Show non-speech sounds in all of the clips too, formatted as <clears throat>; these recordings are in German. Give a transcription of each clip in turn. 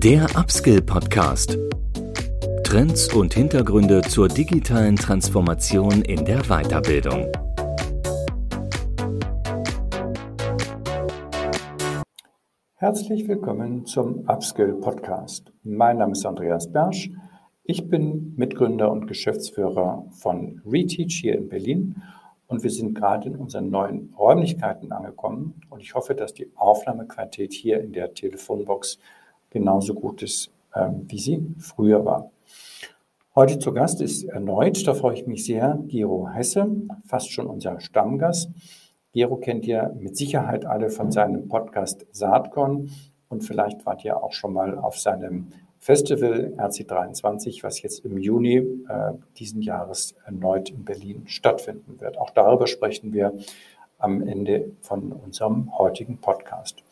Der Upskill Podcast. Trends und Hintergründe zur digitalen Transformation in der Weiterbildung. Herzlich willkommen zum Upskill Podcast. Mein Name ist Andreas Bersch. Ich bin Mitgründer und Geschäftsführer von Reteach hier in Berlin und wir sind gerade in unseren neuen Räumlichkeiten angekommen und ich hoffe, dass die Aufnahmequalität hier in der Telefonbox genauso gut ist, ähm, wie sie früher war. Heute zu Gast ist erneut, da freue ich mich sehr, Gero Hesse, fast schon unser Stammgast. Gero kennt ihr mit Sicherheit alle von seinem Podcast Saatkorn und vielleicht wart ihr auch schon mal auf seinem Festival RC23, was jetzt im Juni äh, diesen Jahres erneut in Berlin stattfinden wird. Auch darüber sprechen wir am Ende von unserem heutigen Podcast.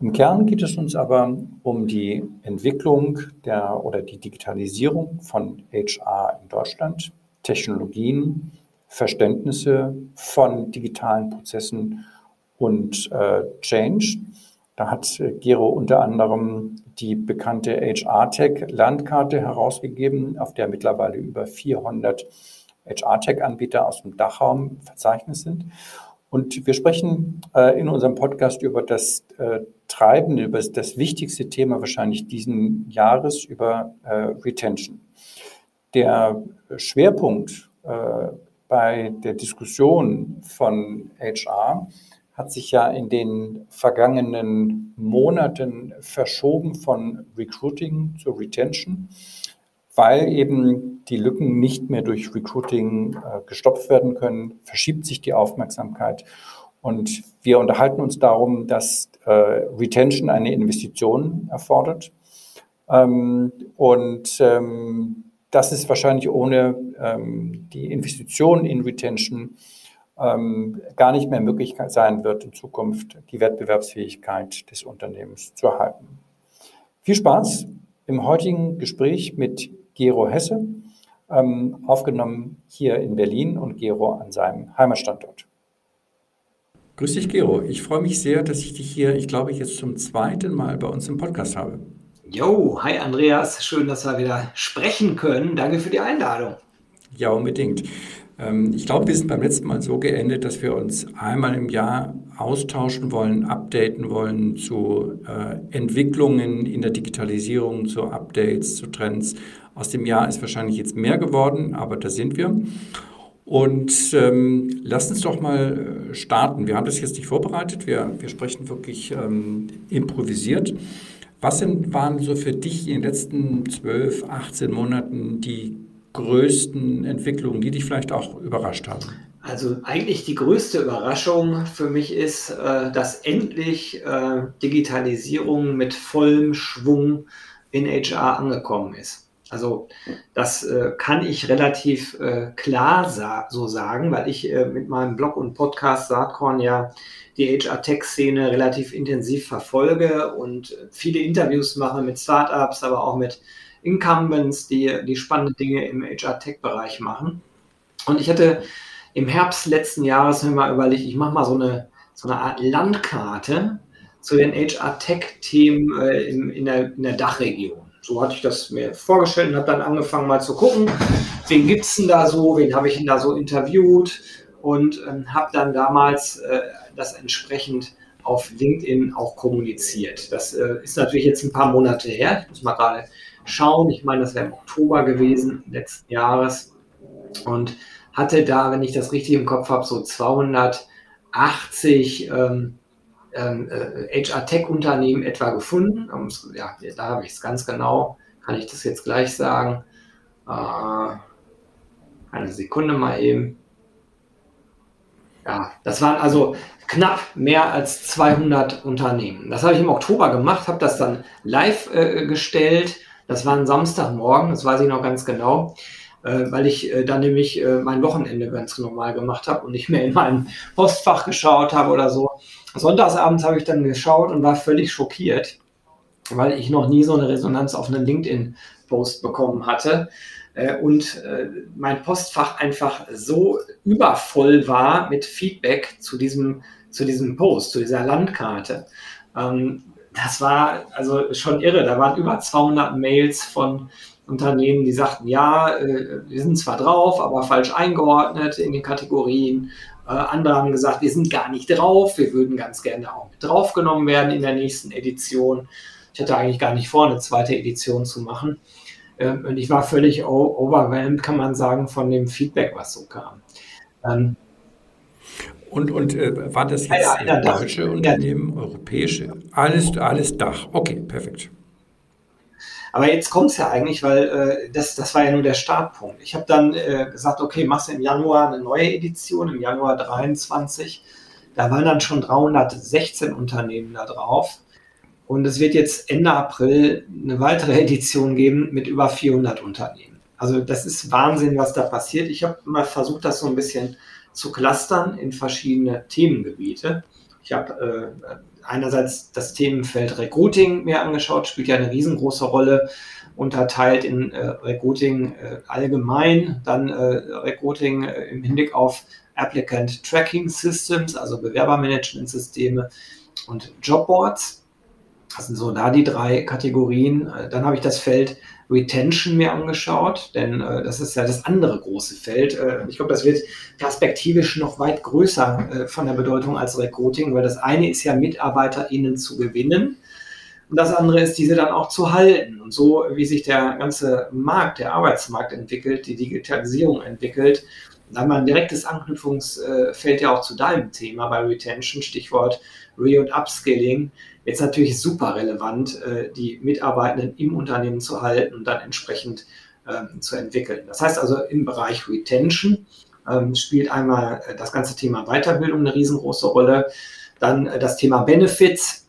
Im Kern geht es uns aber um die Entwicklung der oder die Digitalisierung von HR in Deutschland, Technologien, Verständnisse von digitalen Prozessen und äh, Change. Da hat äh, Gero unter anderem die bekannte HR-Tech-Landkarte herausgegeben, auf der mittlerweile über 400 HR-Tech-Anbieter aus dem Dachraum verzeichnet sind. Und wir sprechen äh, in unserem Podcast über das äh, Treiben, über das wichtigste Thema wahrscheinlich diesen Jahres, über äh, Retention. Der Schwerpunkt äh, bei der Diskussion von HR hat sich ja in den vergangenen Monaten verschoben von Recruiting zu Retention, weil eben die Lücken nicht mehr durch Recruiting äh, gestopft werden können, verschiebt sich die Aufmerksamkeit. Und wir unterhalten uns darum, dass äh, Retention eine Investition erfordert. Ähm, und ähm, das ist wahrscheinlich ohne ähm, die Investition in Retention ähm, gar nicht mehr möglich sein wird, in Zukunft die Wettbewerbsfähigkeit des Unternehmens zu erhalten. Viel Spaß im heutigen Gespräch mit Gero Hesse, ähm, aufgenommen hier in Berlin und Gero an seinem Heimatstandort. Grüß dich, Gero. Ich freue mich sehr, dass ich dich hier, ich glaube, jetzt zum zweiten Mal bei uns im Podcast habe. Jo, hi Andreas, schön, dass wir wieder sprechen können. Danke für die Einladung. Ja, unbedingt. Ähm, ich glaube, wir sind beim letzten Mal so geendet, dass wir uns einmal im Jahr austauschen wollen, updaten wollen zu äh, Entwicklungen in der Digitalisierung, zu Updates, zu Trends. Aus dem Jahr ist wahrscheinlich jetzt mehr geworden, aber da sind wir. Und ähm, lass uns doch mal äh, starten. Wir haben das jetzt nicht vorbereitet, wir, wir sprechen wirklich ähm, improvisiert. Was sind, waren so für dich in den letzten 12, 18 Monaten die größten Entwicklungen, die dich vielleicht auch überrascht haben? Also eigentlich die größte Überraschung für mich ist, äh, dass endlich äh, Digitalisierung mit vollem Schwung in HR angekommen ist. Also das äh, kann ich relativ klar so sagen, weil ich mit meinem Blog und Podcast Saatkorn ja die HR-Tech-Szene relativ intensiv verfolge und viele Interviews mache mit Startups, aber auch mit Incumbents, die, die spannende Dinge im HR-Tech-Bereich machen. Und ich hatte im Herbst letzten Jahres mir mal überlegt, ich mache mal so eine, so eine Art Landkarte zu den HR-Tech-Themen äh, in, in, der, in der Dachregion. So hatte ich das mir vorgestellt und habe dann angefangen mal zu gucken, wen gibt es denn da so, wen habe ich denn da so interviewt und ähm, habe dann damals äh, das entsprechend auf LinkedIn auch kommuniziert. Das äh, ist natürlich jetzt ein paar Monate her. Ich muss mal gerade schauen. Ich meine, das wäre im Oktober gewesen letzten Jahres und hatte da, wenn ich das richtig im Kopf habe, so 280 ähm, äh, HR-Tech-Unternehmen etwa gefunden. Und, ja, da habe ich es ganz genau. Kann ich das jetzt gleich sagen? Äh, eine Sekunde mal eben. Ja, das waren also knapp mehr als 200 Unternehmen. Das habe ich im Oktober gemacht, habe das dann live äh, gestellt das war ein Samstagmorgen, das weiß ich noch ganz genau, äh, weil ich äh, dann nämlich äh, mein Wochenende ganz normal gemacht habe und nicht mehr in meinem Postfach geschaut habe oder so. Sonntagsabends habe ich dann geschaut und war völlig schockiert, weil ich noch nie so eine Resonanz auf einen LinkedIn-Post bekommen hatte äh, und äh, mein Postfach einfach so übervoll war mit Feedback zu diesem, zu diesem Post, zu dieser Landkarte. Ähm, das war also schon irre. Da waren über 200 Mails von Unternehmen, die sagten, ja, äh, wir sind zwar drauf, aber falsch eingeordnet in den Kategorien. Äh, andere haben gesagt, wir sind gar nicht drauf, wir würden ganz gerne auch mit draufgenommen werden in der nächsten Edition. Ich hatte eigentlich gar nicht vor, eine zweite Edition zu machen. Ähm, und ich war völlig overwhelmed, kann man sagen, von dem Feedback, was so kam. Ähm, und, und äh, war das jetzt ja, ja, deutsche Dach. Unternehmen, ja. europäische? Alles, alles Dach. Okay, perfekt. Aber jetzt kommt es ja eigentlich, weil äh, das, das war ja nur der Startpunkt. Ich habe dann äh, gesagt, okay, machst du im Januar eine neue Edition, im Januar 23. Da waren dann schon 316 Unternehmen da drauf. Und es wird jetzt Ende April eine weitere Edition geben mit über 400 Unternehmen. Also das ist Wahnsinn, was da passiert. Ich habe mal versucht, das so ein bisschen zu clustern in verschiedene Themengebiete. Ich habe äh, einerseits das Themenfeld Recruiting mir angeschaut, spielt ja eine riesengroße Rolle, unterteilt in äh, Recruiting äh, allgemein, dann äh, Recruiting äh, im Hinblick auf Applicant Tracking Systems, also Bewerbermanagement-Systeme und Jobboards. Das sind so da die drei Kategorien. Äh, dann habe ich das Feld Retention mir angeschaut, denn äh, das ist ja das andere große Feld. Äh, ich glaube, das wird perspektivisch noch weit größer äh, von der Bedeutung als Recruiting, weil das eine ist ja MitarbeiterInnen zu gewinnen und das andere ist, diese dann auch zu halten. Und so wie sich der ganze Markt, der Arbeitsmarkt entwickelt, die Digitalisierung entwickelt, da haben wir ein direktes Anknüpfungsfeld ja auch zu deinem Thema bei Retention, Stichwort Re- und Upskilling jetzt natürlich super relevant, äh, die Mitarbeitenden im Unternehmen zu halten und dann entsprechend ähm, zu entwickeln. Das heißt also im Bereich Retention ähm, spielt einmal äh, das ganze Thema Weiterbildung eine riesengroße Rolle, dann äh, das Thema Benefits,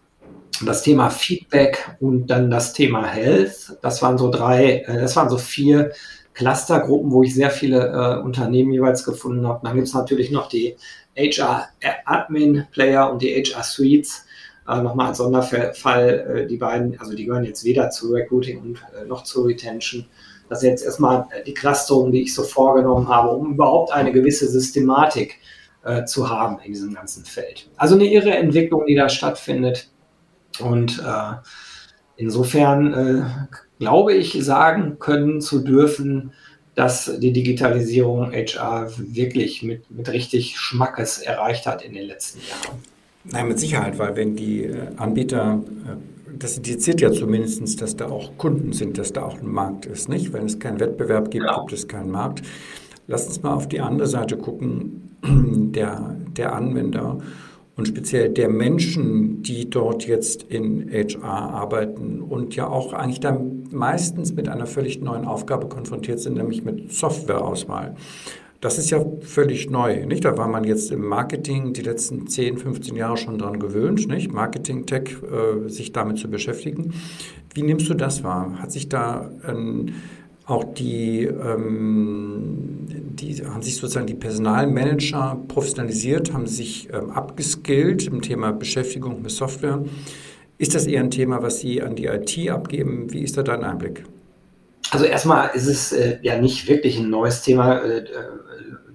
das Thema Feedback und dann das Thema Health. Das waren so drei, das waren so vier Clustergruppen, wo ich sehr viele Unternehmen jeweils gefunden habe. Dann gibt es natürlich noch die HR Admin Player und die HR Suites äh, nochmal als Sonderfall, äh, die beiden, also die gehören jetzt weder zu Recruiting und äh, noch zu Retention. Das ist jetzt erstmal die Clusterung, die ich so vorgenommen habe, um überhaupt eine gewisse Systematik äh, zu haben in diesem ganzen Feld. Also eine irre Entwicklung, die da stattfindet. Und insofern glaube ich, sagen können zu dürfen, dass die Digitalisierung HR wirklich mit, mit richtig Schmackes erreicht hat in den letzten Jahren. Nein, mit Sicherheit, weil wenn die äh, Anbieter, äh, das indiziert ja zumindest, dass da auch Kunden sind, dass da auch ein Markt ist. Nicht? Wenn es keinen Wettbewerb gibt, ja. gibt es keinen Markt. Lass uns mal auf die andere Seite gucken, <clears throat> der, der Anwender und speziell der Menschen, die dort jetzt in HR arbeiten und ja auch eigentlich dann meistens mit einer völlig neuen Aufgabe konfrontiert sind, nämlich mit Softwareauswahl. Das ist ja völlig neu, nicht? Da war man jetzt im Marketing die letzten 10, 15 Jahre schon dran gewöhnt, nicht? Marketing, Tech, äh, sich damit zu beschäftigen. Wie nimmst du das wahr? Hat sich da ähm, auch die, ähm, die, haben sich sozusagen die Personalmanager professionalisiert, haben sich ähm, abgeskillt im Thema Beschäftigung mit Software? Ist das eher ein Thema, was Sie an die IT abgeben? Wie ist da dein Einblick? Also erstmal ist es äh, ja nicht wirklich ein neues Thema. Äh,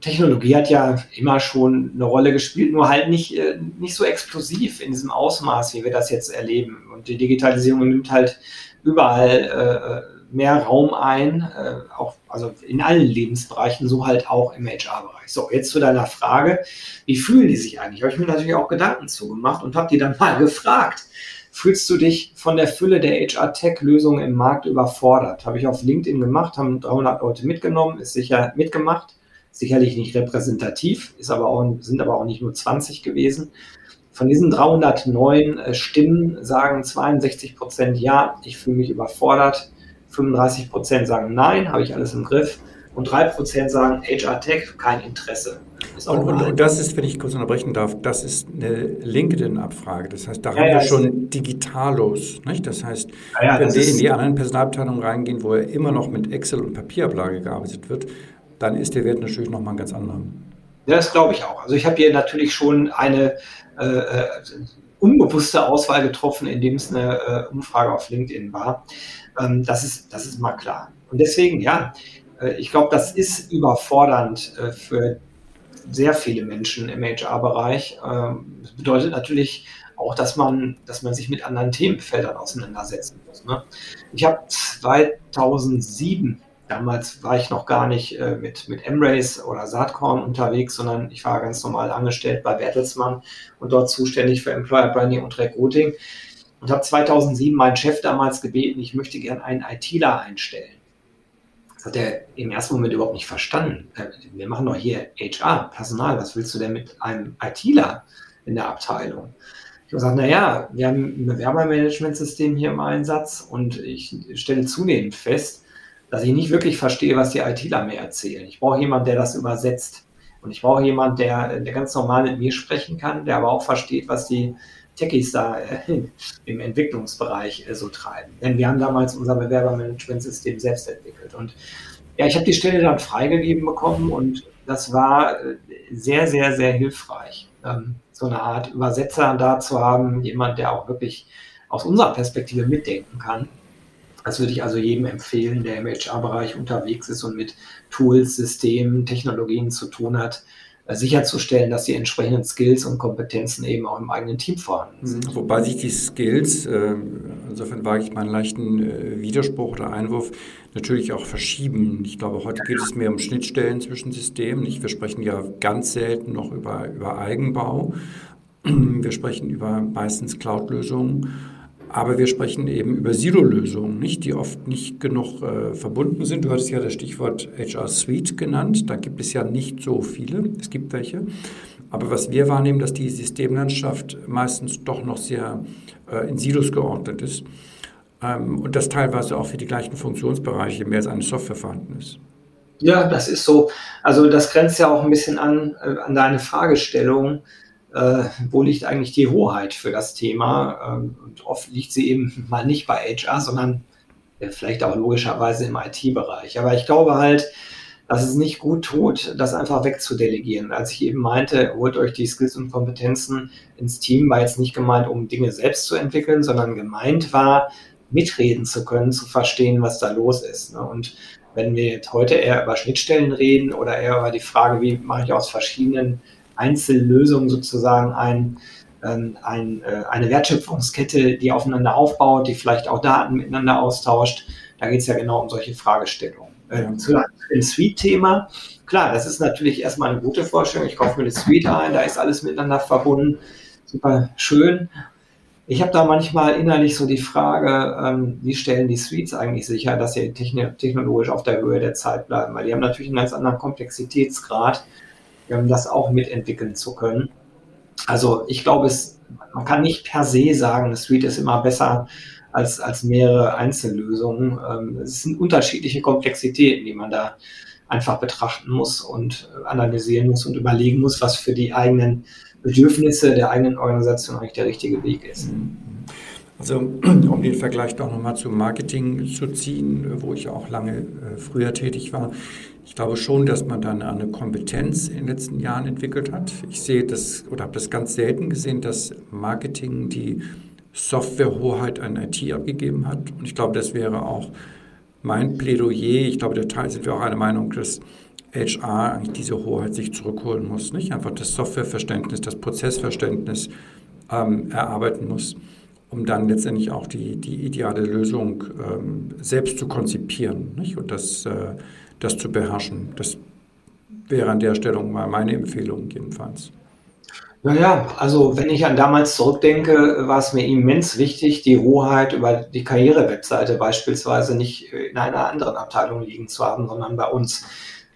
Technologie hat ja immer schon eine Rolle gespielt, nur halt nicht, äh, nicht so explosiv in diesem Ausmaß, wie wir das jetzt erleben. Und die Digitalisierung nimmt halt überall äh, mehr Raum ein, äh, auch also in allen Lebensbereichen, so halt auch im HR-Bereich. So, jetzt zu deiner Frage, wie fühlen die sich eigentlich? Habe ich mir natürlich auch Gedanken zugemacht und habe die dann mal <laughs> gefragt. Fühlst du dich von der Fülle der HR-Tech-Lösungen im Markt überfordert? Habe ich auf LinkedIn gemacht, haben 300 Leute mitgenommen, ist sicher mitgemacht sicherlich nicht repräsentativ, ist aber auch, sind aber auch nicht nur 20 gewesen. Von diesen 309 äh, Stimmen sagen 62 Prozent ja, ich fühle mich überfordert. 35 Prozent sagen nein, habe ich alles im Griff. Und 3 Prozent sagen HR Tech, kein Interesse. Und, und, und, das ist, wenn ich kurz unterbrechen darf, das ist eine LinkedIn-Abfrage. Das heißt, da ja, haben ja, wir schon Digitalos. Nicht? Das heißt, ja, wenn wir in die anderen Personalabteilungen reingehen, wo ja immer noch mit Excel und Papierablage gearbeitet wird, dann ist der Wert natürlich nochmal ein ganz anderer. Ja, das glaube ich auch. Also ich habe hier natürlich schon eine äh, äh, unbewusste Auswahl getroffen, indem es eine äh, Umfrage auf LinkedIn war. Ähm, das, ist, das ist mal klar. Und deswegen, ja, äh, ich glaube, das ist überfordernd äh, für sehr viele Menschen im HR-Bereich. Ähm, das bedeutet natürlich auch, dass man, dass man sich mit anderen Themenfeldern auseinandersetzen muss. Ne? Ich habe 2007 Damals war ich noch gar nicht äh, mit, mit Embrace oder Saatkorn unterwegs, sondern ich war ganz normal angestellt bei Bertelsmann und dort zuständig für Employer Branding und Recruiting. Und habe 2007 meinen Chef damals gebeten, ich möchte gerne einen ITler einstellen. Hat er im ersten Moment überhaupt nicht verstanden. Wir machen doch hier HR, Personal, was willst du denn mit einem ITler in der Abteilung? Ich habe gesagt, naja, wir haben ein Bewerbermanagementsystem hier im Einsatz und ich stelle zunehmend fest, dass ich nicht wirklich verstehe, was die ITler mir erzählen. Ich brauche jemanden, der das übersetzt. Und ich brauche jemanden, der, der ganz normal mit mir sprechen kann, der aber auch versteht, was die Techies da äh, <laughs> im Entwicklungsbereich äh, so treiben. Denn wir haben damals unser Bewerbermanagementsystem selbst entwickelt. Und ja, ich habe die Stelle dann freigegeben bekommen und das war äh, sehr, sehr, sehr hilfreich, ähm, so eine Art Übersetzer da zu haben, jemand, der auch wirklich aus unserer Perspektive mitdenken kann das würde ich also jedem empfehlen, der im HR-Bereich unterwegs ist und mit Tools, Systemen, Technologien zu tun hat, sicherzustellen, dass die entsprechenden Skills und Kompetenzen eben auch im eigenen Team vorhanden sind. Mhm. Wobei sich die Skills, äh, insofern wage ich meinen leichten äh, Widerspruch oder Einwurf, natürlich auch verschieben. Ich glaube, heute geht es mehr um Schnittstellen zwischen Systemen. Wir sprechen ja ganz selten noch über, über Eigenbau. <clears throat> Wir sprechen über meistens Cloud-Lösungen. Aber wir sprechen eben über Silo-Lösungen, nicht, die oft nicht genug äh, verbunden sind. Du hattest ja das Stichwort HR Suite genannt. Da gibt es ja nicht so viele. Es gibt welche. Aber was wir wahrnehmen, dass die Systemlandschaft meistens doch noch sehr äh, in Silos geordnet ist. Ähm, und dass teilweise auch für die gleichen Funktionsbereiche mehr als eine Software vorhanden ist. Ja, das ist so. Also das grenzt ja auch ein bisschen an, äh, an deine Fragestellung äh, wo liegt eigentlich die Hoheit für das Thema? Ähm, und oft liegt sie eben <laughs> mal nicht bei HR, sondern ja, vielleicht auch logischerweise im IT-Bereich. Aber ich glaube halt, dass es nicht gut tut, das einfach wegzudelegieren. Als ich eben meinte, holt euch die Skills und Kompetenzen ins Team, war jetzt nicht gemeint, um Dinge selbst zu entwickeln, sondern gemeint war, mitreden zu können, zu verstehen, was da los ist. Ne? Und wenn wir jetzt heute eher über Schnittstellen reden oder eher über die Frage, wie mache ich aus verschiedenen Einzellösung sozusagen ein, ähm, ein, äh, eine Wertschöpfungskette, die aufeinander aufbaut, die vielleicht auch Daten miteinander austauscht. Da geht es ja genau um solche Fragestellungen. Ähm, zu dem Suite-Thema, klar, das ist natürlich erstmal eine gute Vorstellung. Ich kaufe mir eine Suite ein, da ist alles miteinander verbunden. Super schön. Ich habe da manchmal innerlich so die Frage, ähm, wie stellen die Suites eigentlich sicher, dass sie technologisch auf der Höhe der Zeit bleiben? Weil die haben natürlich einen ganz anderen Komplexitätsgrad das auch mitentwickeln zu können. Also ich glaube, es, man kann nicht per se sagen, eine Suite ist immer besser als, als mehrere Einzellösungen. Ähm, es sind unterschiedliche Komplexitäten, die man da einfach betrachten muss und analysieren muss und überlegen muss, was für die eigenen Bedürfnisse der eigenen Organisation eigentlich der richtige Weg ist. Also um den Vergleich doch nochmal zum Marketing zu ziehen, wo ich auch lange äh, früher tätig war. Ich glaube schon, dass man da eine Kompetenz in den letzten Jahren entwickelt hat. Ich sehe das oder habe das ganz selten gesehen, dass Marketing die Softwarehoheit an IT abgegeben hat. Und ich glaube, das wäre auch mein Plädoyer. Ich glaube, der Teil sind wir auch einer Meinung, dass HR eigentlich diese Hoheit sich zurückholen muss. Nicht einfach das Softwareverständnis, das Prozessverständnis ähm, erarbeiten muss, um dann letztendlich auch die, die ideale Lösung ähm, selbst zu konzipieren. Nicht? Und das äh, das zu beherrschen. Das wäre an der Stelle mal meine Empfehlung jedenfalls. Naja, also wenn ich an damals zurückdenke, war es mir immens wichtig, die Hoheit über die Karriere-Webseite beispielsweise nicht in einer anderen Abteilung liegen zu haben, sondern bei uns.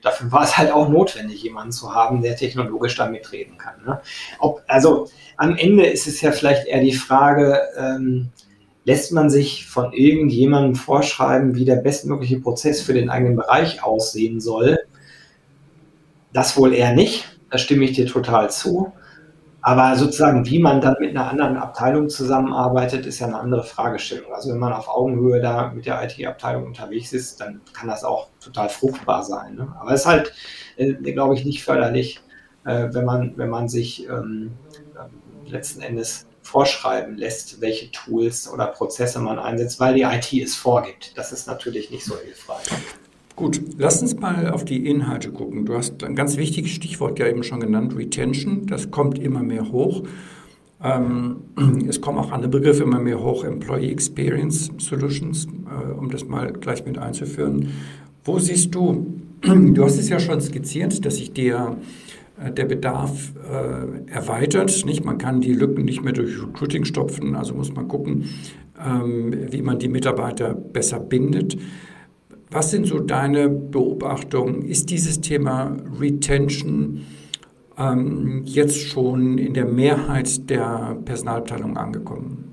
Dafür war es halt auch notwendig, jemanden zu haben, der technologisch da mitreden kann. Ne? Ob, also am Ende ist es ja vielleicht eher die Frage, ähm, lässt man sich von irgendjemandem vorschreiben, wie der bestmögliche Prozess für den eigenen Bereich aussehen soll. Das wohl eher nicht, da stimme ich dir total zu. Aber sozusagen, wie man dann mit einer anderen Abteilung zusammenarbeitet, ist ja eine andere Fragestellung. Also wenn man auf Augenhöhe da mit der IT-Abteilung unterwegs ist, dann kann das auch total fruchtbar sein. Ne? Aber es ist halt, äh, glaube ich, nicht förderlich, äh, wenn, man, wenn man sich ähm, äh, letzten Endes vorschreiben lässt, welche Tools oder Prozesse man einsetzt, weil die IT es vorgibt. Das ist natürlich nicht so hilfreich. Gut, lass uns mal auf die Inhalte gucken. Du hast ein ganz wichtiges Stichwort ja eben schon genannt, Retention. Das kommt immer mehr hoch. Ähm, <clears throat> es kommen auch andere Begriffe immer mehr hoch, Employee Experience Solutions, äh, um das mal gleich mit einzuführen. Wo siehst du, <clears throat> du hast es ja schon skizziert, dass sich der, äh, der Bedarf äh, erweitert. Nicht? Man kann die Lücken nicht mehr durch Recruiting stopfen, also muss man gucken, ähm, wie man die Mitarbeiter besser bindet. Was sind so deine Beobachtungen? Ist dieses Thema Retention ähm, jetzt schon in der Mehrheit der Personalabteilung angekommen?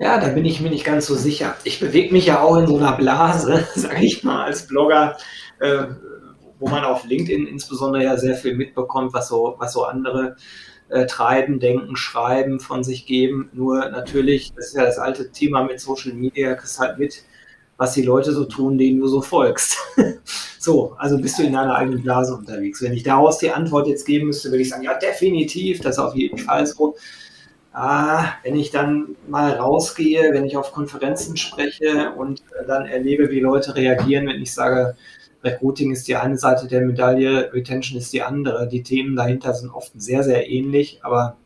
Ja, da bin ich mir nicht ganz so sicher. Ich bewege mich ja auch in so einer Blase, <laughs> sage ich mal, als Blogger, äh, wo man auf LinkedIn insbesondere ja sehr viel mitbekommt, was so, was so andere äh, treiben, denken, schreiben, von sich geben. Nur natürlich, das ist ja das alte Thema mit Social Media, kriegst halt mit, was die Leute so tun, denen du so folgst. <laughs> so, also bist du in deiner eigenen Blase unterwegs. Wenn ich daraus die Antwort jetzt geben müsste, würde ich sagen, ja, definitiv, das ist auf jeden Fall so. Ah, wenn ich dann mal rausgehe, wenn ich auf Konferenzen spreche und dann erlebe, wie Leute reagieren, wenn ich sage, Recruiting ist die eine Seite der Medaille, Retention ist die andere. Die Themen dahinter sind oft sehr, sehr ähnlich, aber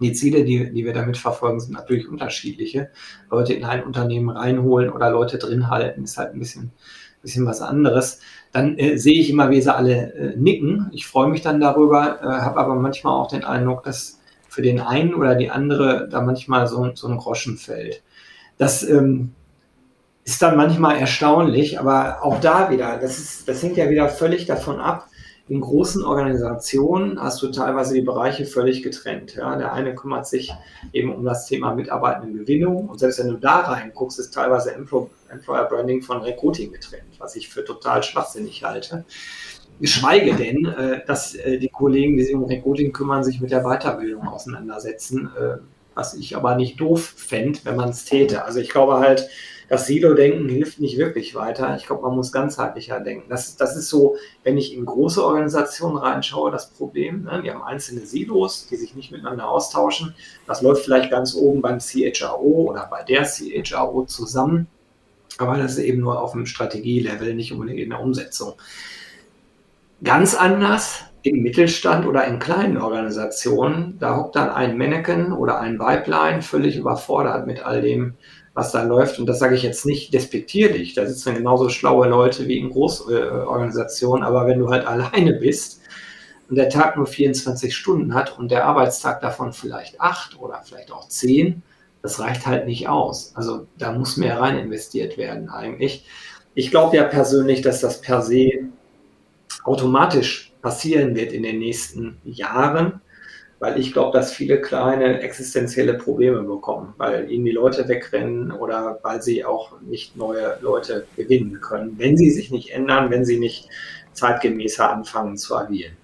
die Ziele, die, die wir damit verfolgen, sind natürlich unterschiedliche. Leute in ein Unternehmen reinholen oder Leute drin halten, ist halt ein bisschen, bisschen was anderes. Dann äh, sehe ich immer, wie sie alle äh, nicken. Ich freue mich dann darüber, äh, habe aber manchmal auch den Eindruck, dass für den einen oder die andere da manchmal so, so ein Groschen fällt. Das ähm, ist dann manchmal erstaunlich, aber auch da wieder, das, ist, das hängt ja wieder völlig davon ab, in großen Organisationen hast du teilweise die Bereiche völlig getrennt. Ja? Der eine kümmert sich eben um das Thema Mitarbeitendengewinnung und selbst wenn du da reinguckst, ist teilweise Employer Branding von Recruiting getrennt, was ich für total schwachsinnig halte. Geschweige denn, äh, dass äh, die Kollegen, die sich um Recruiting kümmern, sich mit der Weiterbildung auseinandersetzen, äh, was ich aber nicht doof fände, wenn man es täte. Also ich glaube halt, das Silo-Denken hilft nicht wirklich weiter. Ich glaube, man muss ganzheitlicher denken. Das, das ist so, wenn ich in große Organisationen reinschaue, das Problem. Ne? Wir haben einzelne Silos, die sich nicht miteinander austauschen. Das läuft vielleicht ganz oben beim CHRO oder bei der CHRO zusammen. Aber das ist eben nur auf dem Strategielevel, nicht unbedingt in der Umsetzung. Ganz anders im Mittelstand oder in kleinen Organisationen, da hockt dann ein Mannequin oder ein Weiblein völlig überfordert mit all dem, was da läuft. Und das sage ich jetzt nicht despektierlich. Da sitzen genauso schlaue Leute wie in Großorganisationen. Aber wenn du halt <laughs> alleine bist und der Tag nur 24 Stunden hat und der Arbeitstag davon vielleicht acht oder vielleicht auch zehn, das reicht halt nicht aus. Also da muss mehr rein investiert werden eigentlich. Ich glaube ja persönlich, dass das per se automatisch passieren wird in den nächsten Jahren weil ich glaube, dass viele kleine existenzielle Probleme bekommen, weil ihnen die Leute wegrennen oder weil sie auch nicht neue Leute gewinnen können, wenn sie sich nicht ändern, wenn sie nicht zeitgemäßer anfangen zu agieren.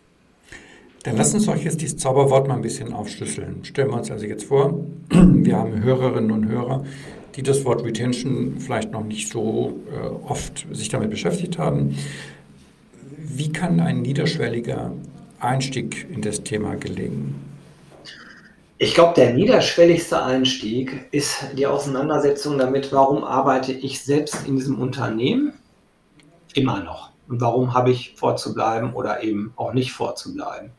Dann lass uns doch jetzt dieses Zauberwort mal ein bisschen aufschlüsseln. Stellen wir uns also jetzt vor, <clears throat> wir haben Hörerinnen und Hörer, die das Wort Retention vielleicht noch nicht so äh, oft sich damit beschäftigt haben. Wie kann ein niederschwelliger Einstieg in das Thema gelingen? Ich glaube, der niederschwelligste Einstieg ist die Auseinandersetzung damit, warum arbeite ich selbst in diesem Unternehmen immer noch und warum habe ich vorzubleiben oder eben auch nicht vorzubleiben.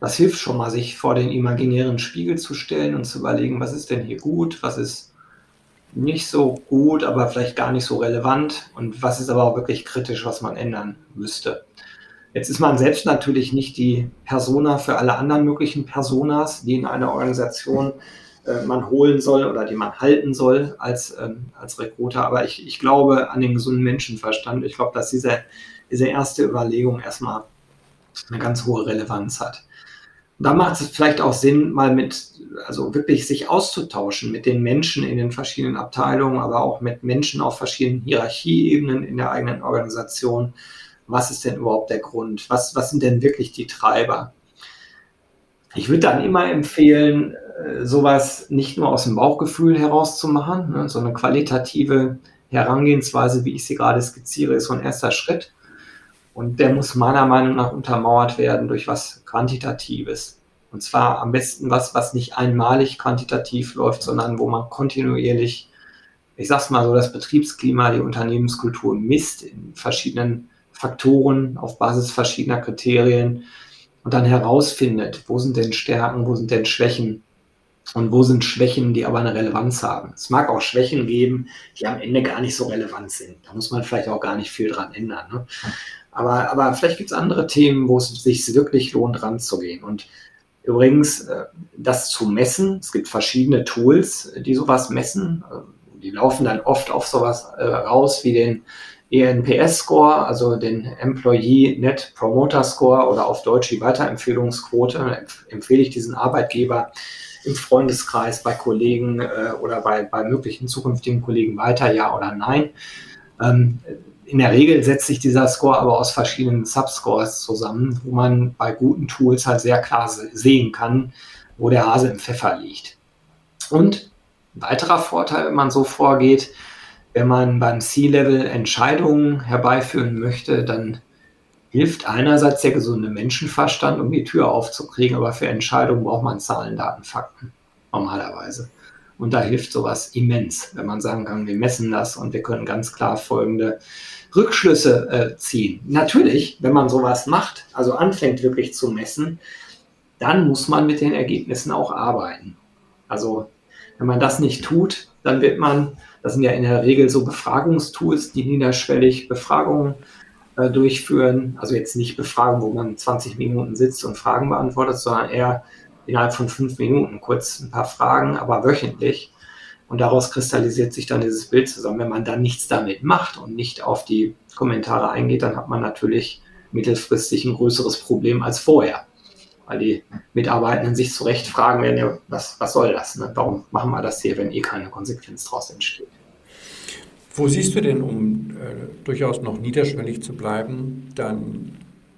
Das hilft schon mal, sich vor den imaginären Spiegel zu stellen und zu überlegen, was ist denn hier gut, was ist nicht so gut, aber vielleicht gar nicht so relevant und was ist aber auch wirklich kritisch, was man ändern müsste. Jetzt ist man selbst natürlich nicht die Persona für alle anderen möglichen Personas, die in einer Organisation äh, man holen soll oder die man halten soll als, ähm, als Recruiter. Aber ich, ich glaube an den gesunden Menschenverstand. Ich glaube, dass diese, diese erste Überlegung erstmal eine ganz hohe Relevanz hat. Da macht es vielleicht auch Sinn, mal mit, also wirklich sich auszutauschen mit den Menschen in den verschiedenen Abteilungen, aber auch mit Menschen auf verschiedenen Hierarchieebenen in der eigenen Organisation was ist denn überhaupt der Grund? Was, was sind denn wirklich die Treiber? Ich würde dann immer empfehlen, äh, sowas nicht nur aus dem Bauchgefühl herauszumachen, ne, so eine qualitative Herangehensweise, wie ich sie gerade skizziere, ist so ein erster Schritt. Und der muss meiner Meinung nach untermauert werden durch was Quantitatives. Und zwar am besten was, was nicht einmalig quantitativ läuft, sondern wo man kontinuierlich, ich sag's mal so, das Betriebsklima, die Unternehmenskultur misst in verschiedenen Faktoren auf Basis verschiedener Kriterien und dann herausfindet, wo sind denn Stärken, wo sind denn Schwächen, und wo sind Schwächen, die aber eine Relevanz haben. Es mag auch Schwächen geben, die am Ende gar nicht so relevant sind. Da muss man vielleicht auch gar nicht viel dran ändern. Ne? Aber, aber vielleicht gibt es andere Themen, wo es sich wirklich lohnt, ranzugehen. Und übrigens, äh, das zu messen, es gibt verschiedene Tools, die sowas messen. Die laufen dann oft auf sowas äh, raus wie den ENPS-Score, also den Employee Net Promoter Score oder auf Deutsch die Weiterempfehlungsquote. Empfehle ich diesen Arbeitgeber im Freundeskreis, bei Kollegen äh, oder bei, bei möglichen zukünftigen Kollegen weiter, ja oder nein. Ähm, in der Regel setzt sich dieser Score aber aus verschiedenen Subscores zusammen, wo man bei guten Tools halt sehr klar sehen kann, wo der Hase im Pfeffer liegt. Und ein weiterer Vorteil, wenn man so vorgeht, wenn man beim C-Level Entscheidungen herbeiführen möchte, dann hilft einerseits der gesunde Menschenverstand, um die Tür aufzukriegen, aber für Entscheidungen braucht man Zahlen, Daten, Fakten normalerweise. Und da hilft sowas immens, wenn man sagen kann, wir messen das und wir können ganz klar folgende Rückschlüsse äh, ziehen. Natürlich, wenn man sowas macht, also anfängt wirklich zu messen, dann muss man mit den Ergebnissen auch arbeiten. Also wenn man das nicht tut, dann wird man, das sind ja in der Regel so Befragungstools, die niederschwellig Befragungen äh, durchführen. Also jetzt nicht Befragung, wo man 20 Minuten sitzt und Fragen beantwortet, sondern eher innerhalb von fünf Minuten kurz ein paar Fragen, aber wöchentlich. Und daraus kristallisiert sich dann dieses Bild zusammen. Wenn man dann nichts damit macht und nicht auf die Kommentare eingeht, dann hat man natürlich mittelfristig ein größeres Problem als vorher. Weil die Mitarbeitenden sich zu Recht fragen werden, ja, was, was soll das? Ne? Warum machen wir das hier, wenn eh keine Konsequenz daraus entsteht? Wo siehst du denn, um äh, durchaus noch niederschwellig zu bleiben, dann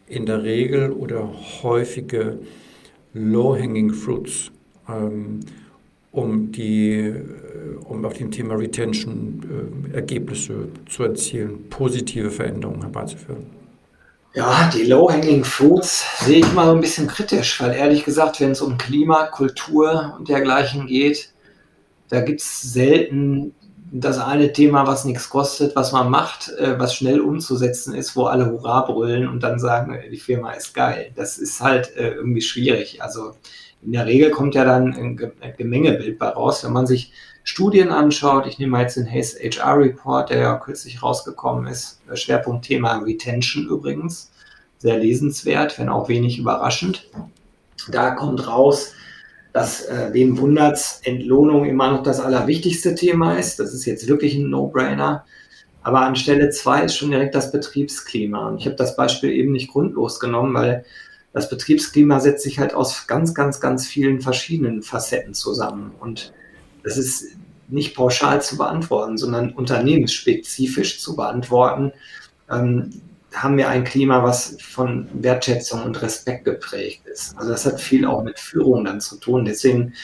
in der Regel oder häufige Low-Hanging Fruits, ähm, um, die, äh, um auf dem Thema Retention äh, Ergebnisse zu erzielen, positive Veränderungen herbeizuführen? Ja, die Low-Hanging Fruits sehe ich mal ein bisschen kritisch, weil ehrlich gesagt, wenn es um Klima, Kultur und dergleichen geht, da gibt es selten das eine Thema, was nichts kostet, was man macht, äh, was schnell umzusetzen ist, wo alle Hurra brüllen und dann sagen, äh, die Firma ist geil. Das ist halt äh, irgendwie schwierig. Also in der Regel kommt ja dann ein Gemengebild bei raus, wenn man sich Studien anschaut. Ich nehme mal jetzt den Hayes HR Report, der ja kürzlich rausgekommen ist. Schwerpunktthema Retention übrigens. Sehr lesenswert, wenn auch wenig überraschend. Da kommt raus, dass äh, wem wundert's, Entlohnung immer noch das allerwichtigste Thema ist. Das ist jetzt wirklich ein No-Brainer. Aber an Stelle zwei ist schon direkt das Betriebsklima. Und ich habe das Beispiel eben nicht grundlos genommen, weil das Betriebsklima setzt sich halt aus ganz, ganz, ganz vielen verschiedenen Facetten zusammen. Und das ist nicht pauschal zu beantworten, sondern unternehmensspezifisch zu beantworten. Ähm, haben wir ein Klima, was von Wertschätzung und Respekt geprägt ist. Also das hat viel auch mit Führung dann zu tun. Deswegen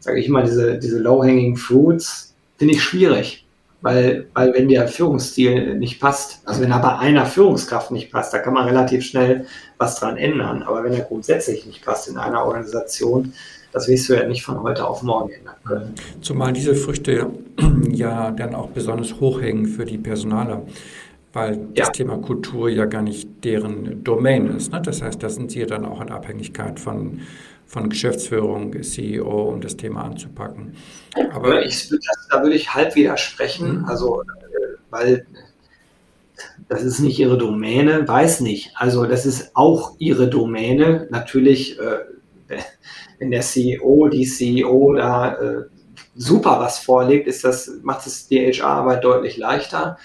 sage ich mal, diese, diese Low-Hanging Fruits finde ich schwierig. Weil, weil wenn der Führungsstil nicht passt, also wenn er bei einer Führungskraft nicht passt, da kann man relativ schnell was dran ändern. Aber wenn er grundsätzlich nicht passt in einer Organisation, das wirst du ja nicht von heute auf morgen ändern können. Zumal diese Früchte ja <clears throat> dann auch besonders hoch hängen für die Personaler weil ja. das Thema Kultur ja gar nicht deren Domain ist. Ne? Das heißt, da sind sie dann auch in Abhängigkeit von, von Geschäftsführung, CEO, um das Thema anzupacken. Aber ich, da würde ich halb widersprechen, mhm. also äh, weil das ist nicht ihre Domäne, weiß nicht. Also das ist auch ihre Domäne. Natürlich, äh, wenn der CEO, die CEO da äh, super was vorlegt, ist das, macht es die HR-Arbeit deutlich leichter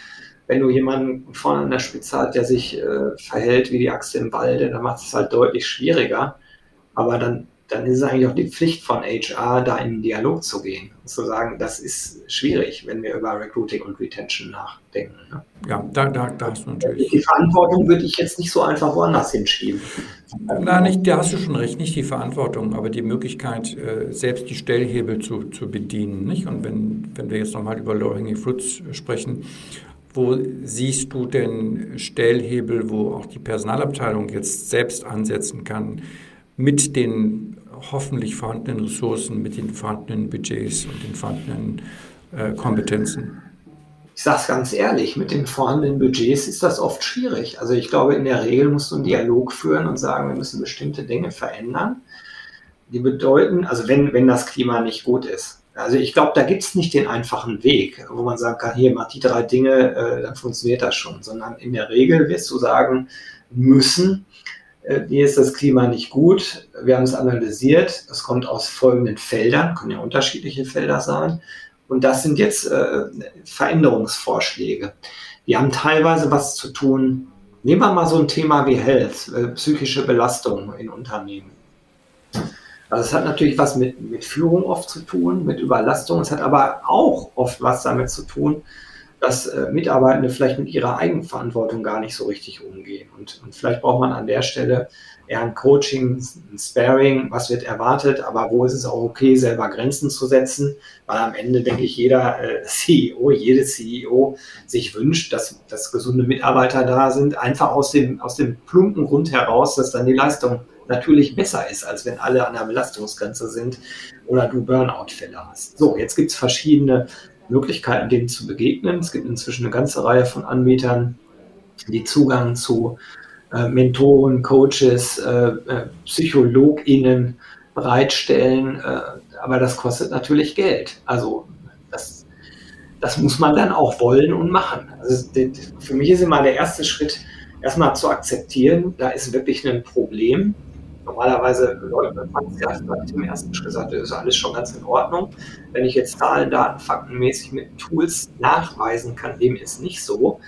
wenn du jemanden vorne an der Spitze hast, der sich äh, verhält wie die Axt im Walde, dann macht es halt deutlich schwieriger. Aber dann, dann ist es eigentlich auch die Pflicht von HR, da in den Dialog zu gehen und zu sagen, das ist schwierig, wenn wir über Recruiting und Retention nachdenken. Ne? Ja, da, da, da hast du natürlich. Die Verantwortung würde ich jetzt nicht so einfach woanders hinschieben. Nein, nicht, da hast du schon recht, nicht die Verantwortung, aber die Möglichkeit, äh, selbst die Stellhebel zu, zu bedienen. Nicht? Und wenn, wenn wir jetzt nochmal über Low-Hanging Fruits sprechen, wo siehst du denn Stellhebel, wo auch die Personalabteilung jetzt selbst ansetzen kann, mit den hoffentlich vorhandenen Ressourcen, mit den vorhandenen Budgets und den vorhandenen äh, Kompetenzen? Ich sage es ganz ehrlich, mit den vorhandenen Budgets ist das oft schwierig. Also ich glaube, in der Regel musst du einen Dialog führen und sagen, wir müssen bestimmte Dinge verändern. die bedeuten, also wenn, wenn das Klima nicht gut ist. Also ich glaube, da gibt es nicht den einfachen Weg, wo man sagen kann, hier mach die drei Dinge, äh, dann funktioniert das schon, sondern in der Regel wirst du sagen müssen, äh, hier ist das Klima nicht gut, wir haben es analysiert, es kommt aus folgenden Feldern, können ja unterschiedliche Felder sein, und das sind jetzt äh, Veränderungsvorschläge. Die haben teilweise was zu tun. Nehmen wir mal so ein Thema wie Health, äh, psychische Belastung in Unternehmen. Also es hat natürlich was mit, mit Führung oft zu tun, mit Überlastung. Es hat aber auch oft was damit zu tun, dass äh, Mitarbeitende vielleicht mit ihrer Eigenverantwortung gar nicht so richtig umgehen. Und, und vielleicht braucht man an der Stelle eher ein Coaching, ein Sparing, was wird erwartet, aber wo ist es auch okay, selber Grenzen zu setzen, weil am Ende, denke ich, jeder äh, <laughs> CEO, jede CEO sich wünscht, dass, dass gesunde Mitarbeiter da sind, einfach aus dem, aus dem plumpen Grund heraus, dass dann die Leistung natürlich besser ist, als wenn alle an der Belastungsgrenze sind oder du Burnout-Fälle hast. So, jetzt gibt es verschiedene Möglichkeiten, denen zu begegnen. Es gibt inzwischen eine ganze Reihe von Anbietern, die Zugang zu äh, Mentoren, Coaches, äh, äh, PsychologInnen bereitstellen. Äh, aber das kostet natürlich Geld. Also das, das muss man dann auch wollen und machen. Also für mich ist immer der erste Schritt, erstmal zu akzeptieren, da ist wirklich ein Problem. Normalerweise läuft es ja, ich im ersten Schritt gesagt, das ist alles schon ganz in Ordnung. Wenn ich jetzt Zahlen, Daten, faktenmäßig mit Tools nachweisen kann, dem ist nicht so,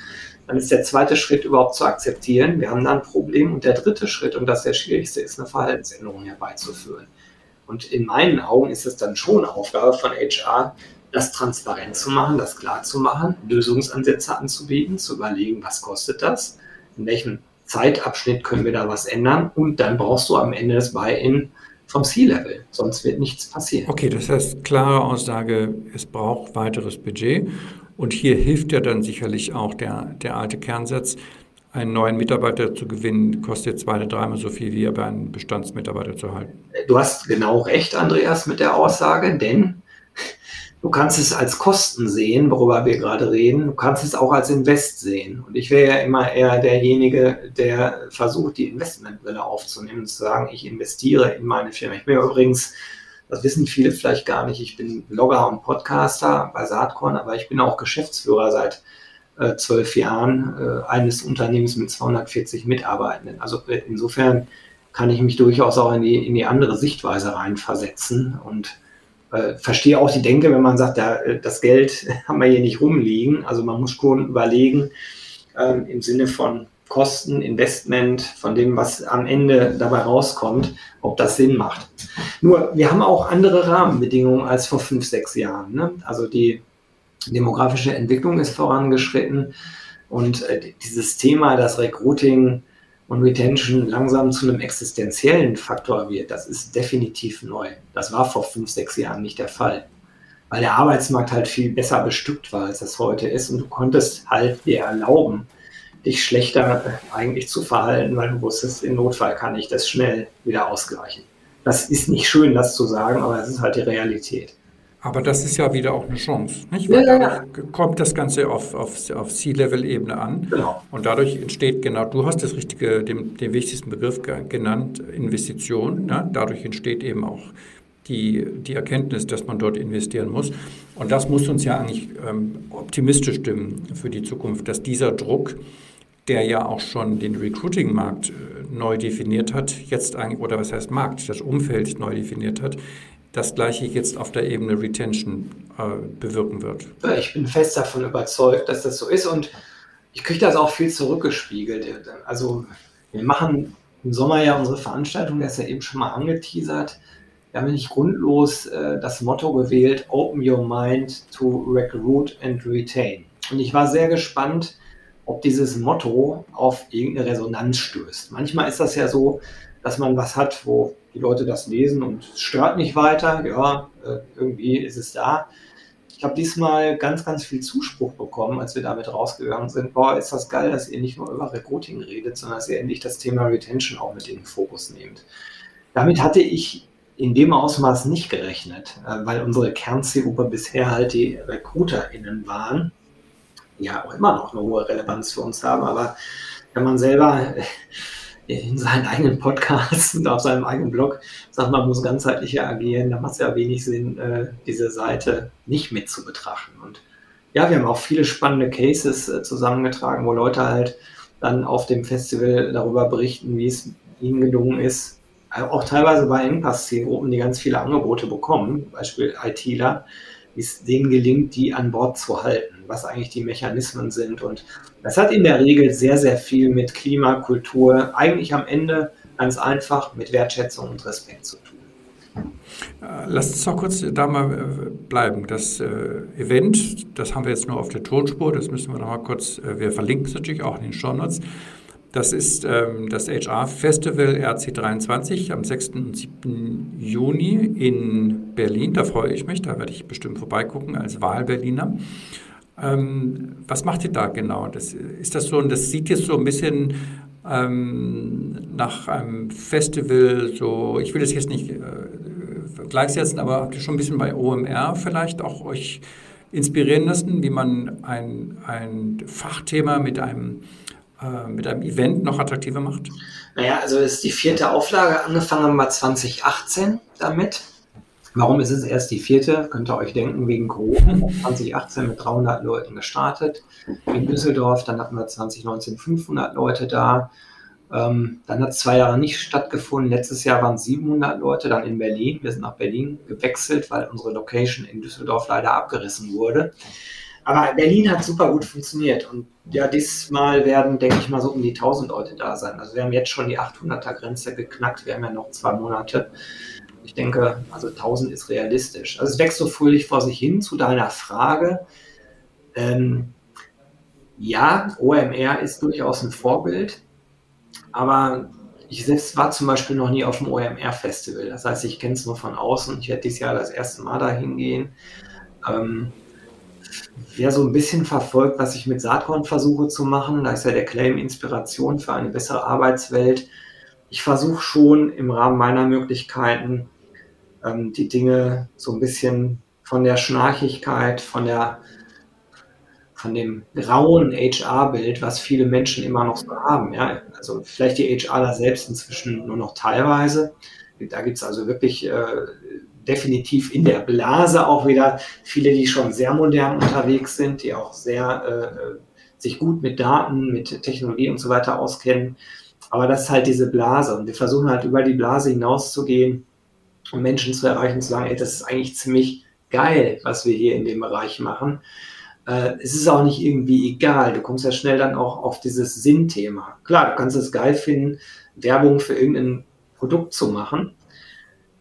dann ist der zweite Schritt überhaupt zu akzeptieren, wir haben da ein Problem. Und der dritte Schritt, und das der schwierigste, ist eine Verhaltensänderung herbeizuführen. Und in meinen Augen ist es dann schon Aufgabe von HR, das transparent zu machen, das klar zu machen, Lösungsansätze anzubieten, zu überlegen, was kostet das, in welchem Zeitabschnitt können wir da was ändern und dann brauchst du am Ende das Buy-in vom C-Level, sonst wird nichts passieren. Okay, das heißt klare Aussage, es braucht weiteres Budget und hier hilft ja dann sicherlich auch der, der alte Kernsatz, einen neuen Mitarbeiter zu gewinnen, kostet zwei oder dreimal so viel, wie aber einen Bestandsmitarbeiter zu halten. Du hast genau recht, Andreas, mit der Aussage, denn Du kannst es als Kosten sehen, worüber wir gerade reden. Du kannst es auch als Invest sehen. Und ich wäre ja immer eher derjenige, der versucht, die Investmentbrille aufzunehmen und zu sagen, ich investiere in meine Firma. Ich bin übrigens, das wissen viele vielleicht gar nicht, ich bin Blogger und Podcaster bei Saatkorn, aber ich bin auch Geschäftsführer seit äh, zwölf Jahren äh, eines Unternehmens mit 240 Mitarbeitenden. Also äh, insofern kann ich mich durchaus auch in die, in die andere Sichtweise reinversetzen und äh, verstehe auch die Denke, wenn man sagt, ja, äh, das Geld <laughs> haben wir hier nicht rumliegen. Also man muss schon überlegen ähm, im Sinne von Kosten, Investment, von dem, was am Ende dabei rauskommt, ob das Sinn macht. Nur, wir haben auch andere Rahmenbedingungen als vor fünf, sechs Jahren. Ne? Also die demografische Entwicklung ist vorangeschritten und äh, dieses Thema, das Recruiting und Retention langsam zu einem existenziellen Faktor wird, das ist definitiv neu. Das war vor fünf, sechs Jahren nicht der Fall. Weil der Arbeitsmarkt halt viel besser bestückt war, als das heute ist. Und du konntest halt dir erlauben, dich schlechter eigentlich zu verhalten, weil du wusstest, im Notfall kann ich das schnell wieder ausgleichen. Das ist nicht schön, das zu sagen, aber es ist halt die Realität. Aber das ist ja wieder auch eine Chance. Nicht? Weil ja, ja. kommt das Ganze auf, auf, auf C-Level-Ebene an. Genau. Und dadurch entsteht genau, du hast das richtige, den, den wichtigsten Begriff genannt, Investition. Ne? Dadurch entsteht eben auch die, die Erkenntnis, dass man dort investieren muss. Und das muss uns ja eigentlich ähm, optimistisch stimmen für die Zukunft, dass dieser Druck, der ja auch schon den Recruiting-Markt äh, neu definiert hat, jetzt eigentlich, oder was heißt Markt, das Umfeld neu definiert hat, das gleiche jetzt auf der Ebene Retention äh, bewirken wird. Ich bin fest davon überzeugt, dass das so ist und ich kriege das auch viel zurückgespiegelt. Also wir machen im Sommer ja unsere Veranstaltung, der ist ja eben schon mal angeteasert. Wir haben nicht grundlos äh, das Motto gewählt, Open Your Mind to Recruit and Retain. Und ich war sehr gespannt, ob dieses Motto auf irgendeine Resonanz stößt. Manchmal ist das ja so, dass man was hat, wo die Leute das lesen und es stört nicht weiter. Ja, äh, irgendwie ist es da. Ich habe diesmal ganz, ganz viel Zuspruch bekommen, als wir damit rausgegangen sind. Boah, ist das geil, dass ihr nicht nur über Recruiting redet, sondern dass ihr endlich das Thema Retention auch mit in den Fokus nehmt. Damit hatte ich in dem Ausmaß nicht gerechnet, äh, weil unsere Kernzielgruppe bisher halt die RecruiterInnen waren, die ja auch immer noch eine hohe Relevanz für uns haben, aber wenn man selber in seinen eigenen Podcasts und auf seinem eigenen Blog sagt, man muss ganzheitlicher agieren, da macht es ja wenig Sinn, äh, diese Seite nicht mit zu betrachten. Und ja, wir haben auch viele spannende Cases äh, zusammengetragen, wo Leute halt dann auf dem Festival darüber berichten, wie es ihnen gelungen ist, äh, auch teilweise bei Engpass-Zielgruppen, die ganz viele Angebote bekommen, Beispiel ITler, wie es denen gelingt, die an Bord zu halten, was eigentlich die Mechanismen sind. Und das hat in der Regel sehr, sehr viel mit Klima, Kultur, eigentlich am Ende ganz einfach mit Wertschätzung und Respekt zu tun. Äh, Lass uns noch kurz da mal äh, bleiben. Das Event, das haben wir jetzt nur auf der Tonspur, das müssen wir noch mal kurz, wir verlinken es natürlich auch in den Show Notes. Das ist ähm, das HR Festival RC23 am 6. und 7. Juni in Berlin. Da freue ich mich, da werde ich bestimmt vorbeigucken als Wahlberliner. Ähm, was macht ihr da genau? Das, ist das so, das sieht jetzt so ein bisschen ähm, nach einem Festival, so, ich will das jetzt nicht äh, gleichsetzen, aber habt ihr schon ein bisschen bei OMR vielleicht auch euch inspirieren lassen, wie man ein, ein Fachthema mit einem äh, mit einem Event noch attraktiver macht? Naja, also ist die vierte Auflage, angefangen haben wir 2018 damit. Warum ist es erst die vierte? Könnt ihr euch denken, wegen Corona. 2018 mit 300 Leuten gestartet in Düsseldorf, dann hatten wir 2019 500 Leute da. Ähm, dann hat es zwei Jahre nicht stattgefunden. Letztes Jahr waren es 700 Leute, dann in Berlin. Wir sind nach Berlin gewechselt, weil unsere Location in Düsseldorf leider abgerissen wurde. Aber Berlin hat super gut funktioniert und ja, diesmal werden, denke ich mal, so um die 1000 Leute da sein. Also wir haben jetzt schon die 800er Grenze geknackt, wir haben ja noch zwei Monate. Ich denke, also 1000 ist realistisch. Also es wächst so fröhlich vor sich hin zu deiner Frage. Ähm, ja, OMR ist durchaus ein Vorbild, aber ich selbst war zum Beispiel noch nie auf dem OMR-Festival. Das heißt, ich kenne es nur von außen. Ich werde dieses Jahr das erste Mal dahin gehen. Ähm, wer so ein bisschen verfolgt, was ich mit Saatkorn versuche zu machen, da ist ja der Claim Inspiration für eine bessere Arbeitswelt. Ich versuche schon im Rahmen meiner Möglichkeiten ähm, die Dinge so ein bisschen von der Schnarchigkeit, von der von dem grauen HR-Bild, was viele Menschen immer noch so haben. Ja? Also vielleicht die HRler selbst inzwischen nur noch teilweise. Da gibt es also wirklich äh, definitiv in der Blase auch wieder viele, die schon sehr modern unterwegs sind, die auch sehr äh, sich gut mit Daten, mit Technologie und so weiter auskennen. Aber das ist halt diese Blase. Und wir versuchen halt über die Blase hinauszugehen und Menschen zu erreichen, zu sagen, ey, das ist eigentlich ziemlich geil, was wir hier in dem Bereich machen. Äh, es ist auch nicht irgendwie egal. Du kommst ja schnell dann auch auf dieses Sinnthema. Klar, du kannst es geil finden, Werbung für irgendein Produkt zu machen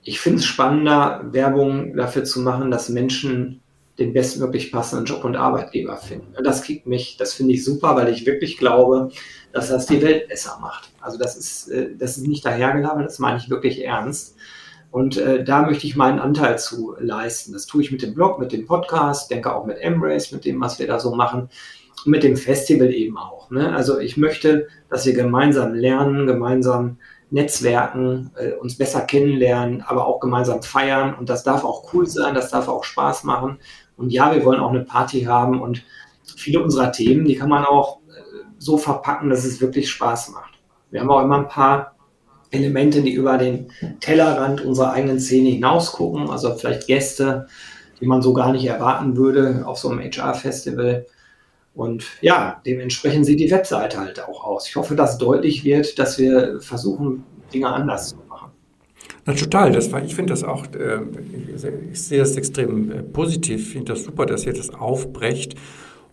ich finde es spannender, Werbung dafür zu machen, dass Menschen den bestmöglich passenden Job und Arbeitgeber finden. Und das kickt mich, das finde ich super, weil ich wirklich glaube, dass das die Welt besser macht. Also das ist, äh, das ist nicht dahergelabert, das meine ich wirklich ernst. Und äh, da möchte ich meinen Anteil zu leisten. Das tue ich mit dem Blog, mit dem Podcast, denke auch mit Embrace, mit dem, was wir da so machen. Und mit dem Festival eben auch. Ne? Also ich möchte, dass wir gemeinsam lernen, gemeinsam Netzwerken, äh, uns besser kennenlernen, aber auch gemeinsam feiern. Und das darf auch cool sein, das darf auch Spaß machen. Und ja, wir wollen auch eine Party haben und viele unserer Themen, die kann man auch äh, so verpacken, dass es wirklich Spaß macht. Wir haben auch immer ein paar Elemente, die über den Tellerrand unserer eigenen Szene hinaus gucken, also vielleicht Gäste, die man so gar nicht erwarten würde auf so einem HR-Festival. Und ja, dementsprechend sieht die Webseite halt auch aus. Ich hoffe, dass deutlich wird, dass wir versuchen, Dinge anders zu machen. Na, total. Das war, ich finde das auch, äh, ich sehe das extrem äh, positiv. Ich finde das super, dass ihr das aufbrecht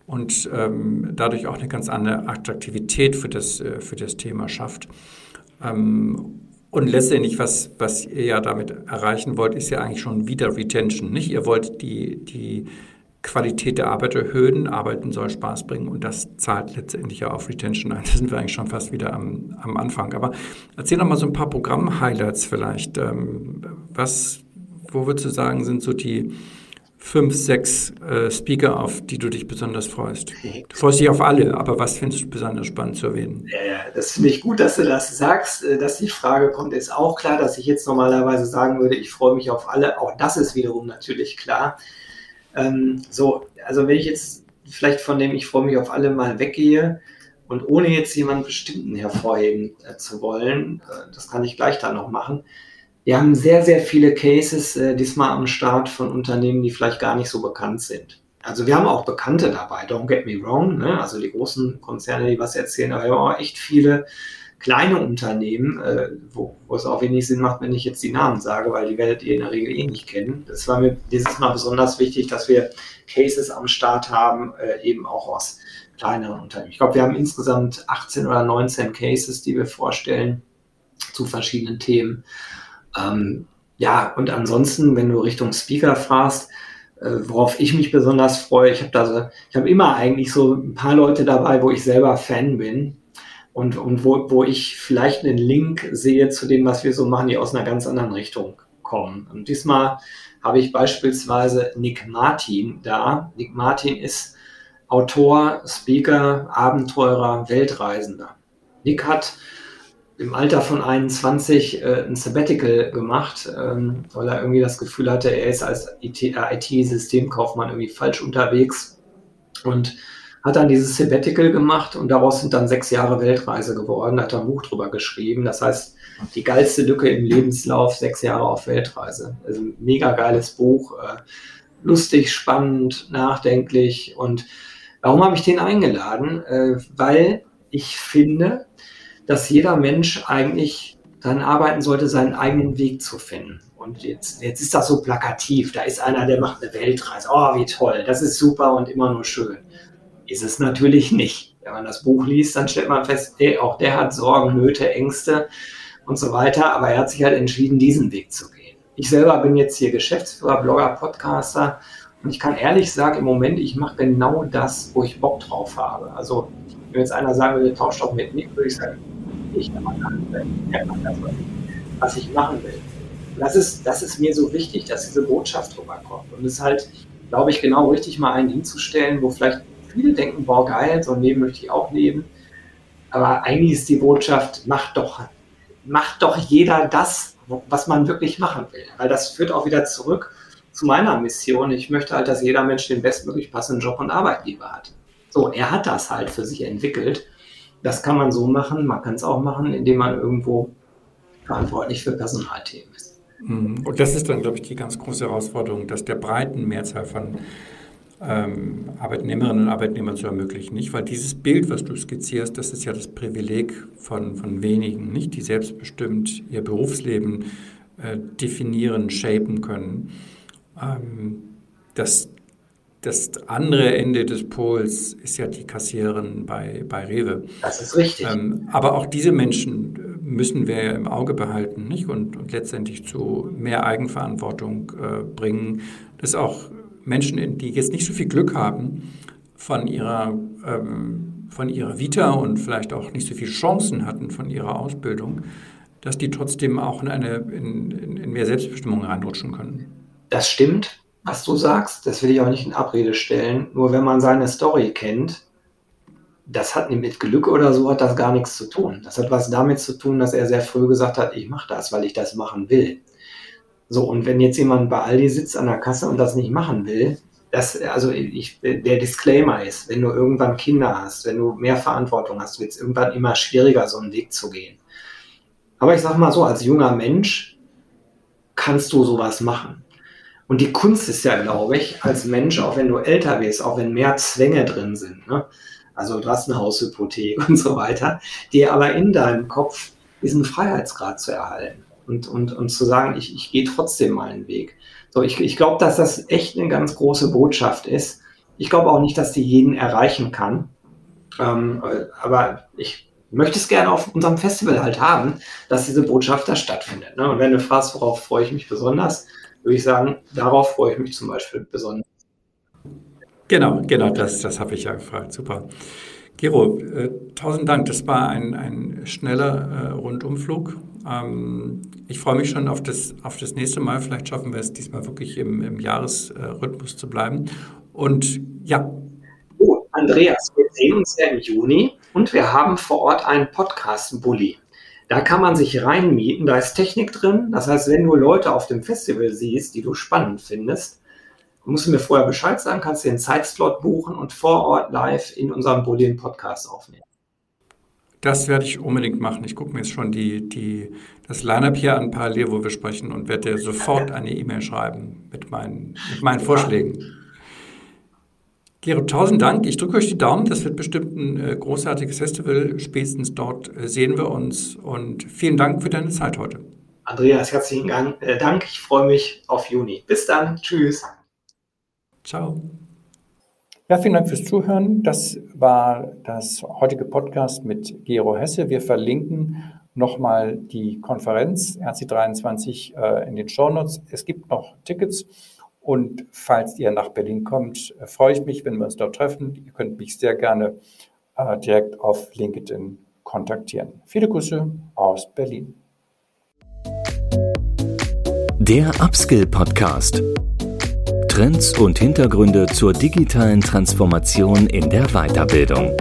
und ähm, dadurch auch eine ganz andere Attraktivität für das, äh, für das Thema schafft. Ähm, und letztendlich, was, was ihr ja damit erreichen wollt, ist ja eigentlich schon wieder Retention. Nicht? Ihr wollt die, die Qualität der Arbeit erhöhen, Arbeiten soll Spaß bringen und das zahlt letztendlich ja auf Retention ein. <laughs> Da sind wir eigentlich schon fast wieder am, am Anfang. Aber erzähl noch mal so ein paar Programm-Highlights vielleicht. Ähm, was, wo würdest du sagen, sind so die fünf, sechs äh, Speaker, auf die du dich besonders freust? Du freust dich auf alle, aber was findest du besonders spannend zu erwähnen? Ja, das finde ich gut, dass du das sagst. Äh, dass die Frage kommt, ist auch klar, dass ich jetzt normalerweise sagen würde, ich freue mich auf alle. Auch das ist wiederum natürlich klar. Ähm, so, also wenn ich jetzt vielleicht von dem ich freue mich auf alle mal weggehe, Und ohne jetzt jemanden bestimmten hervorheben äh, zu wollen, äh, das kann ich gleich da noch machen. Wir haben sehr, sehr viele Cases äh, diesmal am Start von Unternehmen, die vielleicht gar nicht so bekannt sind. Also wir haben auch Bekannte dabei, don't get me wrong, ne? also die großen Konzerne, die was erzählen, aber wir haben auch echt viele kleine Unternehmen, äh, wo, wo es auch wenig Sinn macht, wenn ich jetzt die Namen sage, weil die werdet ihr in der Regel eh nicht kennen. Das war mir dieses Mal besonders wichtig, dass wir Cases am Start haben, äh, eben auch aus kleineren Unternehmen. Ich glaube, wir haben insgesamt 18 oder 19 Cases, die wir vorstellen zu verschiedenen Themen. Ähm, ja, und ansonsten, wenn du Richtung Speaker fragst, äh, worauf ich mich besonders freue, ich habe da so, ich habe immer eigentlich so ein paar Leute dabei, wo ich selber Fan bin und, und wo, wo ich vielleicht einen Link sehe zu dem, was wir so machen, die aus einer ganz anderen Richtung kommen. Und diesmal habe ich beispielsweise Nick Martin da. Nick Martin ist Autor, Speaker, Abenteurer, Weltreisender. Nick hat im Alter von 21 äh, ein Sabbatical gemacht, ähm, weil er irgendwie das Gefühl hatte, er ist als IT-Systemkaufmann irgendwie falsch unterwegs und hat dann dieses Sabbatical gemacht und daraus sind dann sechs Jahre Weltreise geworden, hat ein Buch drüber geschrieben. Das heißt, die geilste Lücke im Lebenslauf, sechs Jahre auf Weltreise. Also ein mega geiles Buch, äh, lustig, spannend, nachdenklich. Und warum habe ich den eingeladen? Äh, weil ich finde, dass jeder Mensch eigentlich daran arbeiten sollte, seinen eigenen Weg zu finden. Und jetzt, jetzt ist das so plakativ. Da ist einer, der macht eine Weltreise. Oh, wie toll. Das ist super und immer nur schön. Ist es natürlich nicht. Wenn man das Buch liest, dann stellt man fest, ey, auch der hat Sorgen, Nöte, Ängste und so weiter. Aber er hat sich halt entschieden, diesen Weg zu gehen. Ich selber bin jetzt hier Geschäftsführer, Blogger, Podcaster. Und ich kann ehrlich sagen, im Moment, ich mache genau das, wo ich Bock drauf habe. Also, wenn jetzt einer sagen würde, tauscht doch mit mir, würde ich sagen, ich aber das, was ich machen will. das ist, das ist mir so wichtig, dass diese Botschaft rüberkommt. Und es ist halt, glaube ich, genau richtig, mal einen hinzustellen, wo vielleicht viele denken, boah, geil, so ein Leben möchte ich auch leben. Aber eigentlich ist die Botschaft, macht doch, macht doch jeder das, was man wirklich machen will. Weil das führt auch wieder zurück zu meiner Mission. Ich möchte halt, dass jeder Mensch den bestmöglich passenden Job und Arbeitgeber hat. So, er hat das halt für sich entwickelt. Das kann man so machen. Man kann es auch machen, indem man irgendwo verantwortlich für Personalthemen ist. Mhm. Und das ist dann, glaube ich, die ganz große Herausforderung, dass der breiten Mehrzahl von ähm, Arbeitnehmerinnen und Arbeitnehmern zu ermöglichen. Nicht? Weil dieses Bild, was du skizzierst, das ist ja das Privileg von, von wenigen, nicht? die selbstbestimmt ihr Berufsleben äh, definieren, shapen können. Ähm, das, das andere Ende des Pols ist ja die Kassiererin bei, bei Rewe. Das ist richtig. Ähm, aber auch diese Menschen müssen wir im Auge behalten nicht? Und, und letztendlich zu mehr Eigenverantwortung äh, bringen. Das auch Menschen, die jetzt nicht so viel Glück haben von ihrer, ähm, von ihrer Vita und vielleicht auch nicht so viele Chancen hatten von ihrer Ausbildung, dass die trotzdem auch in, eine, in, in mehr Selbstbestimmung reinrutschen können. Das stimmt, was du sagst. Das will ich auch nicht in Abrede stellen. Nur wenn man seine Story kennt, das hat mit Glück oder so hat das gar nichts zu tun. Das hat was damit zu tun, dass er sehr früh gesagt hat, ich mache das, weil ich das machen will. So, und wenn jetzt jemand bei Aldi sitzt an der Kasse und das nicht machen will, das, also ich, der Disclaimer ist, wenn du irgendwann Kinder hast, wenn du mehr Verantwortung hast, wird es irgendwann immer schwieriger, so einen Weg zu gehen. Aber ich sag mal so, als junger Mensch kannst du sowas machen. Und die Kunst ist ja, glaube ich, als Mensch, auch wenn du älter wirst, auch wenn mehr Zwänge drin sind, ne? also du hast eine Haushypothek <laughs> und so weiter, dir aber in deinem Kopf diesen Freiheitsgrad zu erhalten und, und, und zu sagen, ich, ich gehe trotzdem meinen Weg. So, ich, ich glaube, dass das echt eine ganz große Botschaft ist. Ich glaube auch nicht, dass die jeden erreichen kann. Ähm, aber ich möchte es gerne auf unserem Festival halt haben, dass diese Botschaft da stattfindet. Ne? Und wenn du fragst, worauf freue ich mich besonders, würde ich sagen, darauf freue ich mich zum Beispiel besonders. Genau, genau, das, das habe ich ja gefragt. Super. Gero, äh, tausend Dank. Das war ein, ein schneller äh, Rundumflug. Ähm, ich freue mich schon auf das, auf das nächste Mal. Vielleicht schaffen wir es diesmal wirklich im, im Jahresrhythmus zu bleiben. Und ja. Oh, Andreas, wir sehen uns ja im Juni und wir haben vor Ort einen Podcast-Bully. Da kann man sich reinmieten, da ist Technik drin. Das heißt, wenn du Leute auf dem Festival siehst, die du spannend findest, musst du mir vorher Bescheid sagen, kannst du den Zeitslot buchen und vor Ort live in unserem Bullion Podcast aufnehmen. Das werde ich unbedingt machen. Ich gucke mir jetzt schon die, die, das Line-Up hier an, parallel, wo wir sprechen, und werde sofort eine E-Mail schreiben mit meinen, mit meinen Vorschlägen. Gero, tausend Dank. Ich drücke euch die Daumen. Das wird bestimmt ein äh, großartiges Festival. Spätestens dort äh, sehen wir uns. Und vielen Dank für deine Zeit heute. Andreas, herzlichen äh, Dank. Ich freue mich auf Juni. Bis dann. Tschüss. Ciao. Ja, vielen Dank fürs Zuhören. Das war das heutige Podcast mit Gero Hesse. Wir verlinken nochmal die Konferenz RC23 äh, in den Shownotes. Es gibt noch Tickets und falls ihr nach Berlin kommt, freue ich mich, wenn wir uns dort treffen. Ihr könnt mich sehr gerne äh, direkt auf LinkedIn kontaktieren. Viele Grüße aus Berlin. Der Upskill Podcast. Trends und Hintergründe zur digitalen Transformation in der Weiterbildung.